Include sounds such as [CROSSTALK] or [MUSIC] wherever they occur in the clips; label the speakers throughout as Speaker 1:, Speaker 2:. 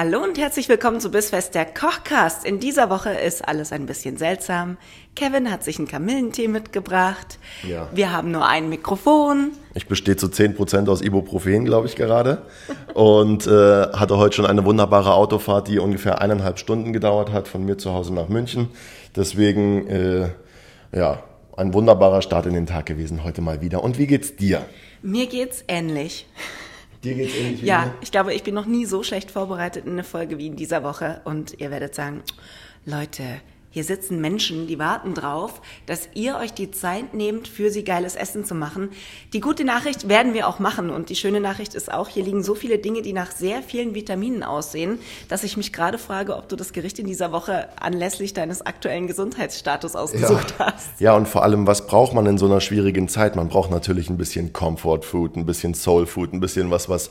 Speaker 1: Hallo und herzlich willkommen zu Bissfest der Kochcast. In dieser Woche ist alles ein bisschen seltsam. Kevin hat sich einen Kamillentee mitgebracht.
Speaker 2: Ja.
Speaker 1: Wir haben nur ein Mikrofon.
Speaker 2: Ich bestehe zu 10% aus Ibuprofen, glaube ich gerade. Und äh, hatte heute schon eine wunderbare Autofahrt, die ungefähr eineinhalb Stunden gedauert hat, von mir zu Hause nach München. Deswegen, äh, ja, ein wunderbarer Start in den Tag gewesen heute mal wieder. Und wie geht's dir?
Speaker 1: Mir geht's ähnlich.
Speaker 2: Dir geht's ähnlich wie
Speaker 1: Ja,
Speaker 2: mir?
Speaker 1: ich glaube, ich bin noch nie so schlecht vorbereitet in eine Folge wie in dieser Woche. Und ihr werdet sagen, Leute, hier sitzen Menschen, die warten drauf, dass ihr euch die Zeit nehmt, für sie geiles Essen zu machen. Die gute Nachricht werden wir auch machen. Und die schöne Nachricht ist auch, hier liegen so viele Dinge, die nach sehr vielen Vitaminen aussehen, dass ich mich gerade frage, ob du das Gericht in dieser Woche anlässlich deines aktuellen Gesundheitsstatus ausgesucht hast.
Speaker 2: Ja, und vor allem, was braucht man in so einer schwierigen Zeit? Man braucht natürlich ein bisschen Comfort Food, ein bisschen Soul Food, ein bisschen was, was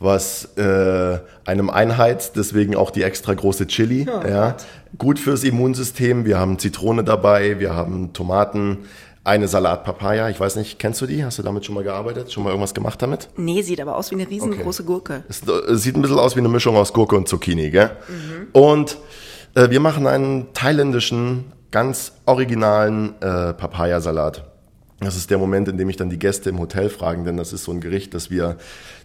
Speaker 2: was äh, einem einheizt, deswegen auch die extra große Chili. ja. Gut fürs Immunsystem. Wir haben Zitrone dabei, wir haben Tomaten, eine Salat-Papaya. Ich weiß nicht, kennst du die? Hast du damit schon mal gearbeitet? Schon mal irgendwas gemacht damit?
Speaker 1: Nee, sieht aber aus wie eine riesengroße Gurke.
Speaker 2: Es äh, sieht ein bisschen aus wie eine Mischung aus Gurke und Zucchini, gell? Und äh, wir machen einen thailändischen, ganz originalen äh, Papayasalat. Das ist der Moment, in dem ich dann die Gäste im Hotel fragen, denn das ist so ein Gericht, das wir,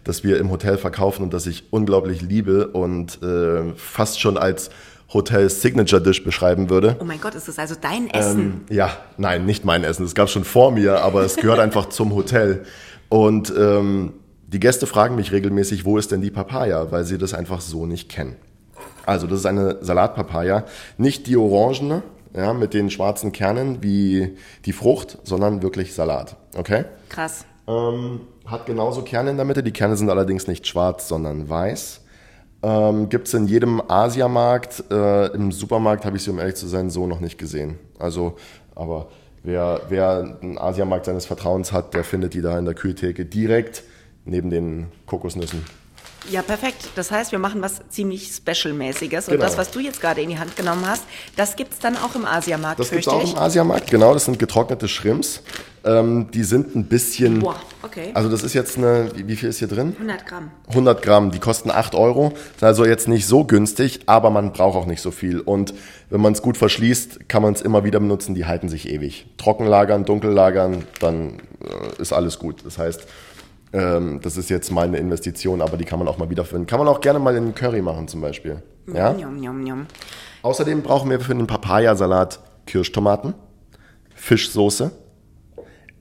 Speaker 2: das wir im Hotel verkaufen und das ich unglaublich liebe und äh, fast schon als Hotel Signature Dish beschreiben würde.
Speaker 1: Oh mein Gott, ist das also dein Essen?
Speaker 2: Ähm, ja, nein, nicht mein Essen. Das gab schon vor mir, aber es gehört [LAUGHS] einfach zum Hotel. Und ähm, die Gäste fragen mich regelmäßig, wo ist denn die Papaya, weil sie das einfach so nicht kennen. Also das ist eine Salatpapaya, nicht die orangene, ja, mit den schwarzen Kernen wie die Frucht, sondern wirklich Salat. Okay?
Speaker 1: Krass.
Speaker 2: Ähm, hat genauso Kerne in der Mitte. Die Kerne sind allerdings nicht schwarz, sondern weiß. Ähm, Gibt es in jedem Asiamarkt. Äh, Im Supermarkt habe ich sie, um ehrlich zu sein, so noch nicht gesehen. Also, aber wer, wer einen Asiamarkt seines Vertrauens hat, der findet die da in der Kühltheke direkt neben den Kokosnüssen.
Speaker 1: Ja, perfekt. Das heißt, wir machen was ziemlich Special-mäßiges. Und
Speaker 2: Genau.
Speaker 1: das, was du jetzt gerade in die Hand genommen hast, das gibt's dann auch im Asiamarkt,
Speaker 2: Das gibt
Speaker 1: fürchte
Speaker 2: auch
Speaker 1: ich.
Speaker 2: im Asiamarkt, genau. Das sind getrocknete Shrimps. Ähm, die sind ein bisschen.
Speaker 1: Boah, okay.
Speaker 2: Also, das ist jetzt eine. Wie, viel ist hier drin?
Speaker 1: 100 Gramm.
Speaker 2: 100 Gramm, die kosten 8 Euro. Ist also jetzt nicht so günstig, aber man braucht auch nicht so viel. Und wenn man es gut verschließt, kann man es immer wieder benutzen. Die halten sich ewig. Trocken lagern, dunkel lagern, dann äh, ist alles gut. Das heißt, ähm, das ist jetzt meine Investition, aber die kann man auch mal wiederfinden. Kann man auch gerne mal in Curry machen zum Beispiel. Ja?
Speaker 1: Njom, njom, njom.
Speaker 2: Außerdem brauchen wir für den Papayasalat Kirschtomaten, Fischsoße,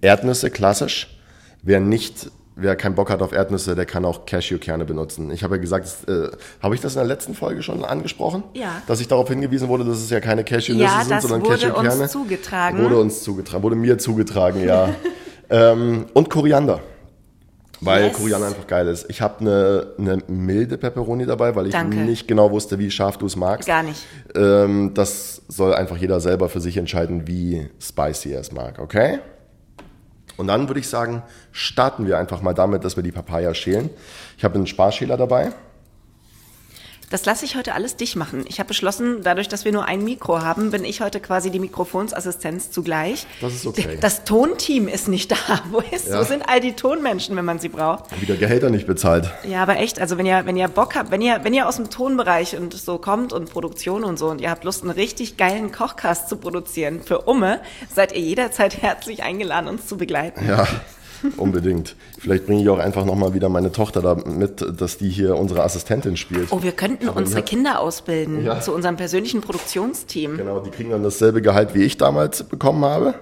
Speaker 2: Erdnüsse klassisch. Wer nicht, wer keinen Bock hat auf Erdnüsse, der kann auch Cashewkerne benutzen. Ich habe ja gesagt, äh, habe ich das in der letzten Folge schon angesprochen?
Speaker 1: Ja.
Speaker 2: Dass ich darauf hingewiesen wurde, dass es ja keine Cashewnüsse
Speaker 1: Ja,
Speaker 2: sind, sondern
Speaker 1: wurde
Speaker 2: Cashewkerne.
Speaker 1: uns zugetragen.
Speaker 2: Wurde uns zugetragen, wurde mir zugetragen, ja. [LAUGHS] ähm, und Koriander. Weil
Speaker 1: Yes.
Speaker 2: Koriander einfach geil ist. Ich habe eine, eine milde Pepperoni dabei, weil ich
Speaker 1: Danke.
Speaker 2: nicht genau wusste, wie scharf du es magst.
Speaker 1: Gar nicht.
Speaker 2: Ähm, das soll einfach jeder selber für sich entscheiden, wie spicy er es mag, okay? Und dann würde ich sagen, starten wir einfach mal damit, dass wir die Papaya schälen. Ich habe einen Sparschäler dabei.
Speaker 1: Das lasse ich heute alles dich machen. Ich habe beschlossen, dadurch, dass wir nur ein Mikro haben, bin ich heute quasi die Mikrofonsassistenz zugleich.
Speaker 2: Das ist okay.
Speaker 1: Das Tonteam ist nicht da. [LAUGHS] Wo, ist,
Speaker 2: Ja.
Speaker 1: wo sind all die Tonmenschen, wenn man sie braucht?
Speaker 2: Wieder Gehälter nicht bezahlt.
Speaker 1: Ja, aber echt, also wenn ihr, wenn ihr Bock habt, wenn ihr, wenn ihr aus dem Tonbereich und so kommt und Produktion und so und ihr habt Lust, einen richtig geilen Kochcast zu produzieren für Umme, seid ihr jederzeit herzlich eingeladen, uns zu begleiten.
Speaker 2: Ja, unbedingt. Vielleicht bringe ich auch einfach nochmal wieder meine Tochter da mit, dass die hier unsere Assistentin spielt.
Speaker 1: Oh, wir könnten
Speaker 2: Aber
Speaker 1: unsere Kinder ausbilden
Speaker 2: Ja.
Speaker 1: zu unserem persönlichen Produktionsteam.
Speaker 2: Genau, die kriegen dann dasselbe Gehalt, wie ich damals bekommen habe.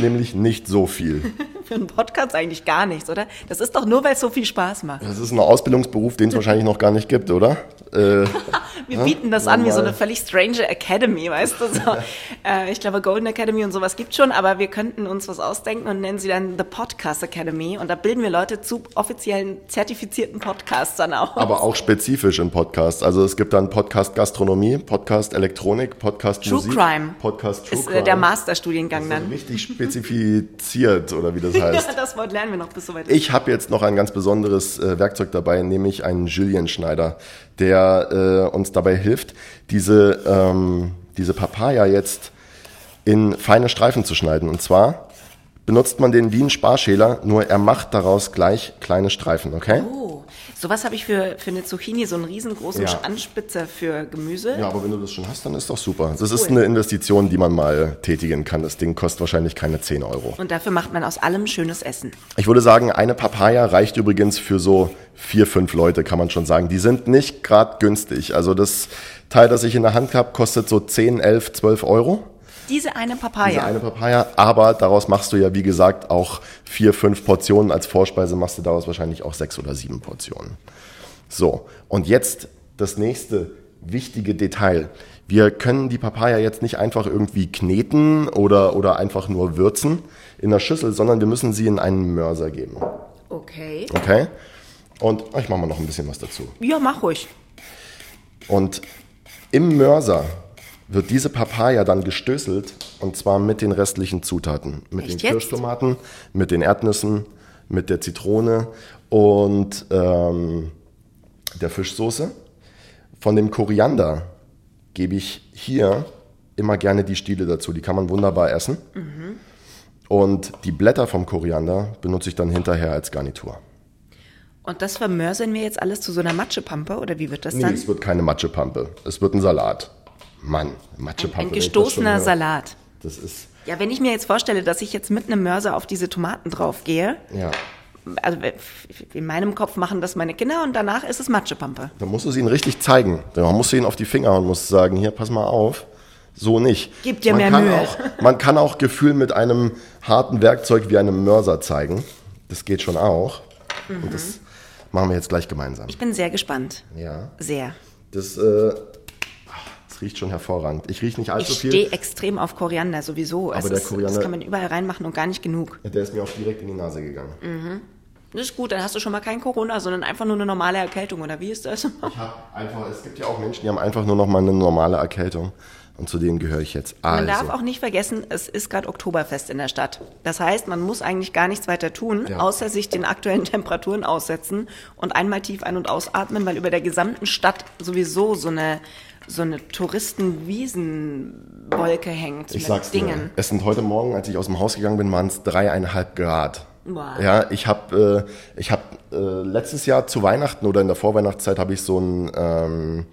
Speaker 2: Nämlich nicht so viel. [LAUGHS]
Speaker 1: Für einen Podcast eigentlich gar nichts, oder? Das ist doch nur, weil es so viel Spaß macht.
Speaker 2: Das ist ein Ausbildungsberuf, den es wahrscheinlich noch gar nicht gibt, oder? Äh, [LAUGHS]
Speaker 1: Wir bieten das an wie so eine völlig strange Academy, weißt du? So. Äh, ich glaube, Golden Academy und sowas gibt schon, aber wir könnten uns was ausdenken und nennen sie dann The Podcast Academy. Und da bilden wir Leute zu offiziellen zertifizierten Podcasts dann auch.
Speaker 2: Aber auch spezifisch in Podcasts. Also es gibt dann Podcast Gastronomie, Podcast Elektronik, Podcast
Speaker 1: True
Speaker 2: Musik.
Speaker 1: Crime.
Speaker 2: Podcast True
Speaker 1: ist
Speaker 2: Crime.
Speaker 1: äh, der Masterstudiengang
Speaker 2: ist
Speaker 1: dann.
Speaker 2: richtig spezifiziert oder wie das heißt. [LAUGHS]
Speaker 1: Das Wort lernen wir noch bis soweit.
Speaker 2: Ich habe jetzt noch ein ganz besonderes äh, Werkzeug dabei, nämlich einen Julienschneider, der äh, uns dabei hilft, diese, ähm, diese Papaya jetzt in feine Streifen zu schneiden. Und zwar benutzt man den wie einen Sparschäler, nur er macht daraus gleich kleine Streifen, okay?
Speaker 1: Oh, sowas habe ich für, für eine Zucchini, so einen riesengroßen
Speaker 2: Ja.
Speaker 1: Anspitzer für Gemüse.
Speaker 2: Ja, aber wenn du das schon hast, dann ist doch super. Das ist eine Investition, die man mal tätigen kann. Das Ding kostet wahrscheinlich keine 10 Euro.
Speaker 1: Und dafür macht man aus allem schönes Essen.
Speaker 2: Ich würde sagen, eine Papaya reicht übrigens für so vier, fünf Leute, kann man schon sagen. Die sind nicht gerade günstig. Also das Teil, das ich in der Hand habe, kostet so 10, 11, 12 Euro.
Speaker 1: Diese eine Papaya.
Speaker 2: Diese eine Papaya. Aber daraus machst du ja, wie gesagt, auch vier, fünf Portionen. Als Vorspeise machst du daraus wahrscheinlich auch sechs oder sieben Portionen. So, und jetzt das nächste wichtige Detail. Wir können die Papaya jetzt nicht einfach irgendwie kneten oder, oder einfach nur würzen in der Schüssel, sondern wir müssen sie in einen Mörser geben.
Speaker 1: Okay.
Speaker 2: Okay? Und ich mache mal noch ein bisschen was dazu.
Speaker 1: Ja, mach ruhig.
Speaker 2: Und im Mörser wird diese Papaya dann gestößelt und zwar mit den restlichen Zutaten. Mit
Speaker 1: Echt
Speaker 2: den
Speaker 1: jetzt?
Speaker 2: Kirschtomaten, mit den Erdnüssen, mit der Zitrone und ähm, der Fischsoße. Von dem Koriander gebe ich hier immer gerne die Stiele dazu. Die kann man wunderbar essen.
Speaker 1: Mhm.
Speaker 2: Und die Blätter vom Koriander benutze ich dann hinterher als Garnitur.
Speaker 1: Und das vermörsern wir jetzt alles zu so einer Matschepampe oder wie wird das
Speaker 2: Nee,
Speaker 1: dann?
Speaker 2: es wird keine Matschepampe. Es wird ein Salat. Mann, Matschepampe.
Speaker 1: Ein
Speaker 2: das schon
Speaker 1: gestoßener
Speaker 2: höre.
Speaker 1: Salat.
Speaker 2: Das ist,
Speaker 1: Ja, wenn ich mir jetzt vorstelle, dass ich jetzt mit einem Mörser auf diese Tomaten draufgehe,
Speaker 2: ja.
Speaker 1: also in meinem Kopf machen das meine Kinder und danach ist es Matschepampe.
Speaker 2: Da musst du sie ihnen richtig zeigen. Da musst du ihnen auf die Finger und musst sagen, hier, pass mal auf. So nicht.
Speaker 1: Gib dir
Speaker 2: man
Speaker 1: mehr
Speaker 2: kann
Speaker 1: Mühe.
Speaker 2: Auch, man kann auch Gefühl mit einem harten Werkzeug wie einem Mörser zeigen. Das geht schon auch. Und das machen wir jetzt gleich gemeinsam.
Speaker 1: Ich bin sehr gespannt.
Speaker 2: Ja.
Speaker 1: Sehr.
Speaker 2: Das, äh, riecht schon hervorragend. Ich rieche nicht allzu
Speaker 1: Ich
Speaker 2: viel.
Speaker 1: stehe extrem auf Koriander sowieso.
Speaker 2: Aber
Speaker 1: es
Speaker 2: der
Speaker 1: ist,
Speaker 2: Koriander-
Speaker 1: das kann man überall reinmachen und gar nicht genug.
Speaker 2: Der ist mir auch direkt in die Nase gegangen.
Speaker 1: Das ist gut, dann hast du schon mal kein Corona, sondern einfach nur eine normale Erkältung, oder wie ist das?
Speaker 2: Ich hab einfach, es gibt ja auch Menschen, die haben einfach nur noch mal eine normale Erkältung. Und zu denen gehöre ich jetzt. Also.
Speaker 1: Man darf auch nicht vergessen, es ist gerade Oktoberfest in der Stadt. Das heißt, man muss eigentlich gar nichts weiter tun,
Speaker 2: Ja.
Speaker 1: außer sich den aktuellen [LAUGHS] Temperaturen aussetzen und einmal tief ein- und ausatmen, weil über der gesamten Stadt sowieso so eine, so eine Touristenwiesenwolke hängt
Speaker 2: Ich
Speaker 1: mit
Speaker 2: sag's dir,
Speaker 1: Dingen.
Speaker 2: es sind heute Morgen, als ich aus dem Haus gegangen bin, waren es dreieinhalb Grad.
Speaker 1: Wow.
Speaker 2: Ja, ich habe äh, ich hab, äh, letztes Jahr zu Weihnachten oder in der Vorweihnachtszeit habe ich so einen ähm,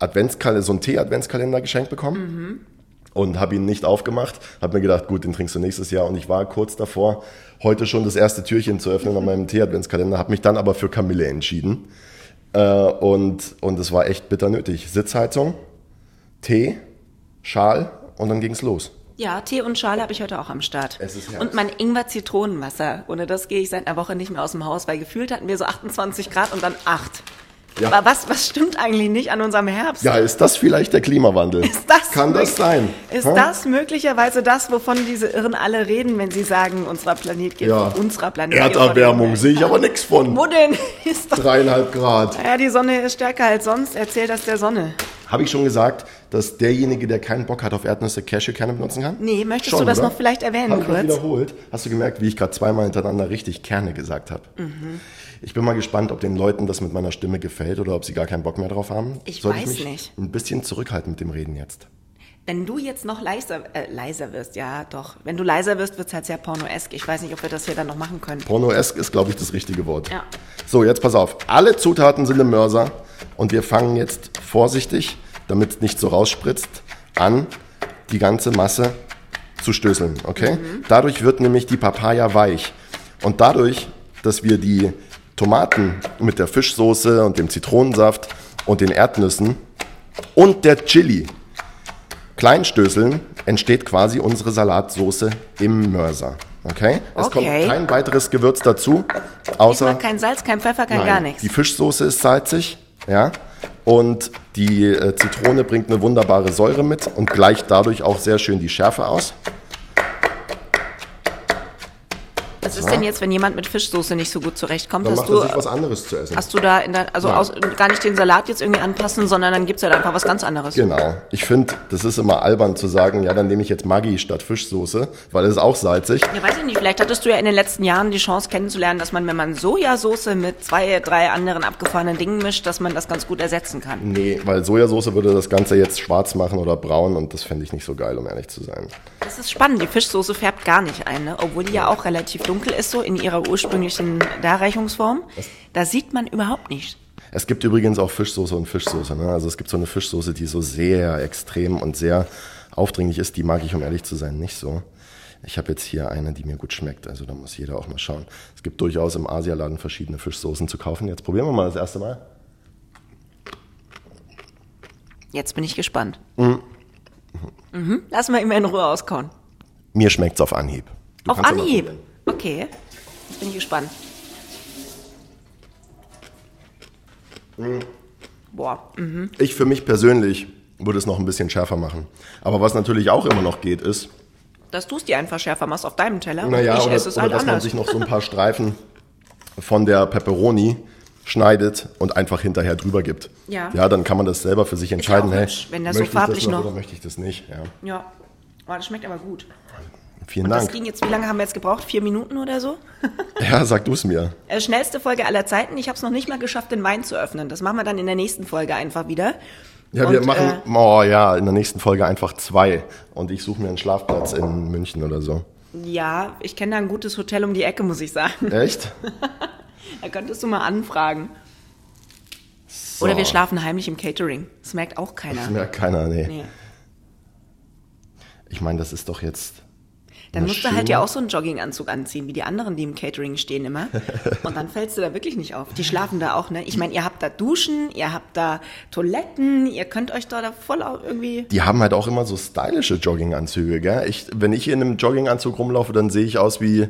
Speaker 2: Adventskalender, so einen Tee-Adventskalender geschenkt bekommen. Und habe ihn nicht aufgemacht. Habe mir gedacht, gut, den trinkst du nächstes Jahr. Und ich war kurz davor, heute schon das erste Türchen zu öffnen an meinem Tee-Adventskalender. Habe mich dann aber für Kamille entschieden. Äh, und, und es war echt bitter nötig. Sitzheizung, Tee, Schal und dann ging's los.
Speaker 1: Ja, Tee und Schale habe ich heute auch am Start.
Speaker 2: Es ist Herbst.
Speaker 1: und mein Ingwer-Zitronenwasser. Ohne das gehe ich seit einer Woche nicht mehr aus dem Haus, weil gefühlt hatten wir so 28 Grad und dann 8.
Speaker 2: Ja.
Speaker 1: Aber was, was stimmt eigentlich nicht an unserem Herbst?
Speaker 2: Ja, ist das vielleicht der Klimawandel? [LAUGHS]
Speaker 1: Ist das
Speaker 2: Kann das sein?
Speaker 1: Ist
Speaker 2: Hä?
Speaker 1: das möglicherweise das, wovon diese Irren alle reden, wenn sie sagen, unser Planet geht
Speaker 2: Ja.
Speaker 1: unserer Planet
Speaker 2: Erderwärmung sehe ich aber nichts von.
Speaker 1: Wo denn? [LAUGHS] Ist doch,
Speaker 2: Dreieinhalb Grad.
Speaker 1: ja, die Sonne ist stärker als sonst. Erzähl das der Sonne.
Speaker 2: Habe ich schon gesagt, dass derjenige, der keinen Bock hat auf Erdnüsse, Cashewkerne benutzen kann?
Speaker 1: Nee, möchtest
Speaker 2: Schon,
Speaker 1: du das
Speaker 2: oder?
Speaker 1: noch vielleicht erwähnen
Speaker 2: Hab ich
Speaker 1: kurz?
Speaker 2: wiederholt. Hast du gemerkt, wie ich gerade zweimal hintereinander richtig Kerne gesagt habe?
Speaker 1: Mhm.
Speaker 2: Ich bin mal gespannt, ob den Leuten das mit meiner Stimme gefällt oder ob sie gar keinen Bock mehr drauf haben.
Speaker 1: Ich
Speaker 2: Soll
Speaker 1: weiß
Speaker 2: mich
Speaker 1: nicht.
Speaker 2: Ein bisschen zurückhalten mit dem Reden jetzt.
Speaker 1: Wenn du jetzt noch leiser, äh, leiser wirst, ja doch. Wenn du leiser wirst, wird's halt sehr pornoesk. Ich weiß nicht, ob wir das hier dann noch machen können.
Speaker 2: Pornoesk ist, glaube ich, das richtige Wort.
Speaker 1: Ja.
Speaker 2: So, jetzt pass auf. Alle Zutaten sind im Mörser und wir fangen jetzt vorsichtig, damit es nicht so rausspritzt, an, die ganze Masse zu stößeln. Okay? Dadurch wird nämlich die Papaya weich. Und dadurch, dass wir die Tomaten mit der Fischsoße und dem Zitronensaft und den Erdnüssen und der Chili kleinstößeln, entsteht quasi unsere Salatsoße im Mörser. Okay? Es kommt
Speaker 1: Okay.
Speaker 2: kein weiteres Gewürz dazu, außer
Speaker 1: kein Salz, kein Pfeffer, kein
Speaker 2: Nein,
Speaker 1: gar nichts.
Speaker 2: Die Fischsoße ist salzig, ja. Und die äh, Zitrone bringt eine wunderbare Säure mit und gleicht dadurch auch sehr schön die Schärfe aus.
Speaker 1: Was ist denn jetzt, wenn jemand mit Fischsoße nicht so gut zurechtkommt?
Speaker 2: Dann
Speaker 1: Hast
Speaker 2: macht
Speaker 1: du,
Speaker 2: er sich was anderes zu essen.
Speaker 1: hast du da in der, also aus, gar nicht den Salat jetzt irgendwie anpassen, sondern dann gibt's halt einfach was ganz anderes.
Speaker 2: Genau. Ich finde, das ist immer albern zu sagen, ja, dann nehme ich jetzt Maggi statt Fischsoße, weil es ist auch salzig.
Speaker 1: Ja, weiß ich nicht, vielleicht hattest du ja in den letzten Jahren die Chance kennenzulernen, dass man, wenn man Sojasauce mit zwei, drei anderen abgefahrenen Dingen mischt, dass man das ganz gut ersetzen kann.
Speaker 2: Nee, weil Sojasauce würde das Ganze jetzt schwarz machen oder braun und das fände ich nicht so geil, um ehrlich zu sein.
Speaker 1: Das ist spannend, die Fischsoße färbt gar nicht ein, ne? obwohl die ja auch relativ dunkel ist, so in ihrer ursprünglichen Darreichungsform. Da sieht man überhaupt nicht.
Speaker 2: Es gibt übrigens auch Fischsoße und Fischsoße. Ne? Also es gibt so eine Fischsoße, die so sehr extrem und sehr aufdringlich ist. Die mag ich, um ehrlich zu sein, nicht so. Ich habe jetzt hier eine, die mir gut schmeckt. Also da muss jeder auch mal schauen. Es gibt durchaus im Asialaden verschiedene Fischsoßen zu kaufen. Jetzt probieren wir mal das erste Mal.
Speaker 1: Jetzt bin ich gespannt. Mhm. Lass mal immer in Ruhe auskauen.
Speaker 2: Mir schmeckt's auf Anhieb. Du
Speaker 1: Auf Anhieb. Okay. Jetzt bin ich gespannt. Boah. mhm.
Speaker 2: Ich für mich persönlich würde es noch ein bisschen schärfer machen. Aber was natürlich auch immer noch geht, ist,
Speaker 1: Dass du es dir einfach schärfer machst auf deinem Teller.
Speaker 2: naja,
Speaker 1: ich
Speaker 2: oder,
Speaker 1: esse es
Speaker 2: oder
Speaker 1: halt
Speaker 2: dass man
Speaker 1: anders.
Speaker 2: sich noch so ein paar [LAUGHS] Streifen von der Pepperoni schneidet und einfach hinterher drüber gibt.
Speaker 1: Ja.
Speaker 2: Ja, dann kann man das selber für sich entscheiden.
Speaker 1: auch
Speaker 2: hey,
Speaker 1: hübsch, wenn das so
Speaker 2: möchte ich
Speaker 1: farblich
Speaker 2: das noch
Speaker 1: noch-
Speaker 2: oder möchte ich das nicht? Ja.
Speaker 1: Ja. Oh, das schmeckt aber gut.
Speaker 2: Vielen
Speaker 1: Und das
Speaker 2: Dank.
Speaker 1: ging jetzt, wie lange haben wir jetzt gebraucht? Vier Minuten oder so? [LAUGHS]
Speaker 2: Ja, sag du es mir.
Speaker 1: Äh, schnellste Folge aller Zeiten. Ich habe es noch nicht mal geschafft, den Wein zu öffnen. Das machen wir dann in der nächsten Folge einfach wieder.
Speaker 2: Ja, wir
Speaker 1: Und,
Speaker 2: machen,
Speaker 1: äh,
Speaker 2: oh ja, in der nächsten Folge einfach zwei. Und ich suche mir einen Schlafplatz in München oder so.
Speaker 1: Ja, ich kenne da ein gutes Hotel um die Ecke, muss ich sagen.
Speaker 2: Echt? [LAUGHS]
Speaker 1: Da könntest du mal anfragen. Oder wir schlafen heimlich im Catering. Das merkt auch keiner.
Speaker 2: Das merkt keiner, nee.
Speaker 1: Nee.
Speaker 2: Ich meine, das ist doch jetzt.
Speaker 1: Dann musst du halt ja auch so einen Jogginganzug anziehen, wie die anderen, die im Catering stehen immer. [LAUGHS] Und dann fällst du da wirklich nicht auf. Die schlafen da auch, ne? Ich meine, ihr habt da Duschen, ihr habt da Toiletten, ihr könnt euch da, da voll irgendwie.
Speaker 2: Die haben halt auch immer so stylische Jogginganzüge, gell? Ich, wenn ich in einem Jogginganzug rumlaufe, dann sehe ich aus wie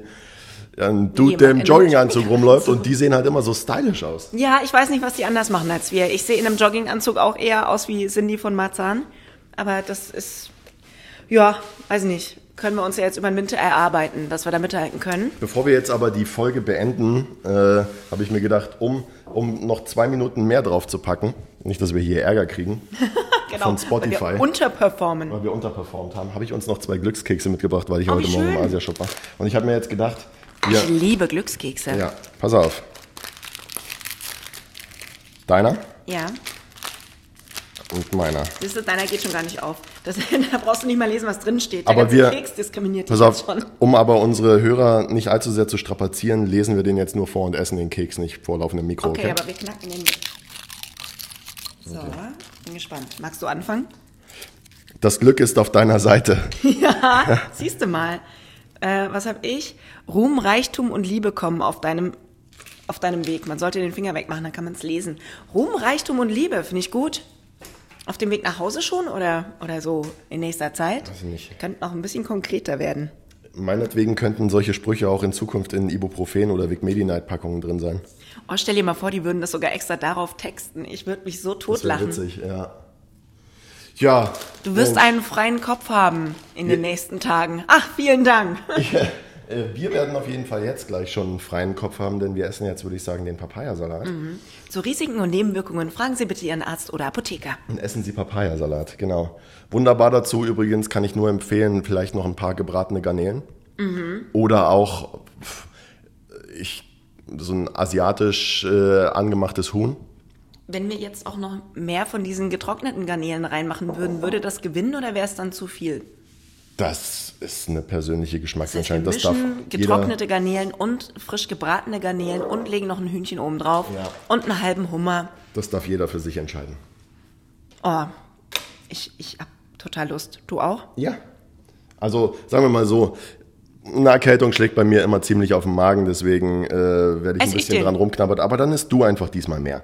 Speaker 2: ein Dude, der im Jogginganzug. rumläuft und die sehen halt immer so stylisch aus.
Speaker 1: Ja, ich weiß nicht, was die anders machen als wir. Ich sehe in einem Jogginganzug auch eher aus wie Cindy von Marzahn. Aber das ist, ja, weiß nicht. Können wir uns ja jetzt über den Winter erarbeiten, dass wir da mithalten können.
Speaker 2: Bevor wir jetzt aber die Folge beenden, äh, habe ich mir gedacht, um, um noch zwei Minuten mehr drauf zu packen, nicht, dass wir hier Ärger kriegen, [LAUGHS] von Spotify.
Speaker 1: Weil wir unterperformen.
Speaker 2: weil wir unterperformt haben, habe ich uns noch zwei Glückskekse mitgebracht, weil ich
Speaker 1: Oh,
Speaker 2: heute Morgen im. Asiashop war. Und ich habe mir jetzt gedacht, wir,
Speaker 1: Ich liebe Glückskekse.
Speaker 2: ja, pass auf. Deiner
Speaker 1: ja.
Speaker 2: Und meiner.
Speaker 1: Siehst du, deiner geht schon gar nicht auf. Das, [LAUGHS] da brauchst du nicht mal lesen, was drin steht.
Speaker 2: Aber wir-
Speaker 1: Keks diskriminiert
Speaker 2: Pass auf,
Speaker 1: schon.
Speaker 2: um aber unsere Hörer nicht allzu sehr zu strapazieren, lesen wir den jetzt nur vor und essen den Keks nicht vor laufendem Mikro,
Speaker 1: Okay,
Speaker 2: okay?
Speaker 1: aber wir knacken den. So, bin gespannt. Magst du anfangen?
Speaker 2: Das Glück ist auf deiner Seite. [LAUGHS]
Speaker 1: Ja, siehst du mal. Äh, was habe ich? Ruhm, Reichtum und Liebe kommen auf deinem, auf deinem Weg. Man sollte den Finger wegmachen, dann kann man es lesen. Ruhm, Reichtum und Liebe, finde ich gut. Auf dem Weg nach Hause schon oder, oder so in nächster Zeit?
Speaker 2: Weiß ich nicht.
Speaker 1: Könnte noch ein bisschen konkreter werden.
Speaker 2: Meinetwegen könnten solche Sprüche auch in Zukunft in Ibuprofen oder Vic Medi-Night-Packungen drin sein.
Speaker 1: Oh, stell dir mal vor, die würden das sogar extra darauf texten. Ich würde mich so
Speaker 2: Das
Speaker 1: totlachen.
Speaker 2: witzig, ja. Ja.
Speaker 1: Du wirst
Speaker 2: Mensch,
Speaker 1: einen freien Kopf haben in den nächsten Tagen. Ach, vielen Dank.
Speaker 2: äh, [LAUGHS] Wir werden auf jeden Fall jetzt gleich schon einen freien Kopf haben, denn wir essen jetzt, würde ich sagen, den Papayasalat.
Speaker 1: Zu Risiken und Nebenwirkungen fragen Sie bitte Ihren Arzt oder Apotheker.
Speaker 2: Und essen Sie Papayasalat, genau. Wunderbar dazu übrigens kann ich nur empfehlen, vielleicht noch ein paar gebratene Garnelen. Oder auch ich, so ein asiatisch äh, angemachtes Huhn.
Speaker 1: Wenn wir jetzt auch noch mehr von diesen getrockneten Garnelen reinmachen würden, würde das gewinnen oder wäre es dann zu viel?
Speaker 2: Das ist eine persönliche
Speaker 1: Das heißt,
Speaker 2: Geschmacksentscheidung. Das, darf
Speaker 1: mischen
Speaker 2: jeder,
Speaker 1: getrocknete Garnelen und frisch gebratene Garnelen und legen noch ein Hühnchen oben drauf
Speaker 2: Ja.
Speaker 1: und einen halben Hummer.
Speaker 2: das darf jeder für sich entscheiden.
Speaker 1: Oh, ich, ich hab total Lust. Du auch?
Speaker 2: Ja. Also sagen wir mal so, eine Erkältung schlägt bei mir immer ziemlich auf den Magen, deswegen äh, werde ich
Speaker 1: Ess
Speaker 2: ein
Speaker 1: ich
Speaker 2: bisschen
Speaker 1: den?
Speaker 2: dran rumknabbert. Aber dann isst du einfach diesmal mehr.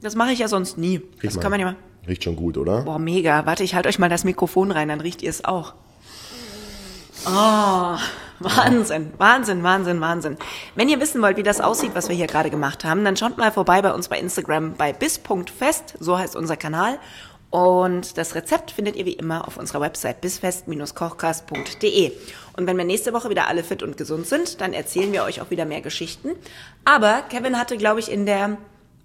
Speaker 1: Das mache ich ja sonst nie.
Speaker 2: Riech
Speaker 1: Das
Speaker 2: mal.
Speaker 1: kann man ja mal.
Speaker 2: Riecht schon gut, oder?
Speaker 1: Boah, mega. Warte, ich halte euch mal das Mikrofon rein, dann riecht ihr es auch. Oh, Wahnsinn, Wahnsinn, Wahnsinn, Wahnsinn. Wenn ihr wissen wollt, wie das aussieht, was wir hier gerade gemacht haben, dann schaut mal vorbei bei uns bei Instagram bei bis.fest, so heißt unser Kanal. Und das Rezept findet ihr wie immer auf unserer Website bisfest-kochcast.de. Und wenn wir nächste Woche wieder alle fit und gesund sind, dann erzählen wir euch auch wieder mehr Geschichten. Aber Kevin hatte, glaube ich, in der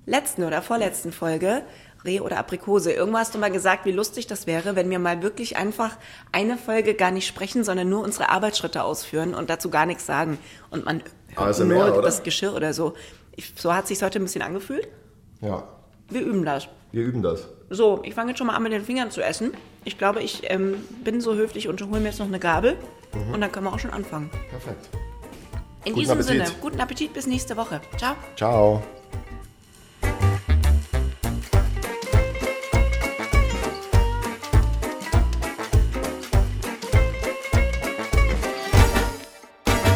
Speaker 1: letzten oder vorletzten Folge Reh oder Aprikose. Irgendwann hast du mal gesagt, wie lustig das wäre, wenn wir mal wirklich einfach eine Folge gar nicht sprechen, sondern nur unsere Arbeitsschritte ausführen und dazu gar nichts sagen. Und man hört
Speaker 2: ASMR,
Speaker 1: nur
Speaker 2: oder?
Speaker 1: das Geschirr oder so. Ich, so hat sich heute ein bisschen angefühlt.
Speaker 2: Ja,
Speaker 1: Wir üben das.
Speaker 2: wir üben das.
Speaker 1: So, ich fange jetzt schon mal an mit den Fingern zu essen. Ich glaube, ich ähm, bin so höflich und hole mir jetzt noch eine Gabel. Und dann können wir auch schon anfangen.
Speaker 2: Perfekt.
Speaker 1: In
Speaker 2: Guten
Speaker 1: diesem
Speaker 2: Appetit.
Speaker 1: Sinne, guten Appetit bis nächste Woche. Ciao.
Speaker 2: Ciao.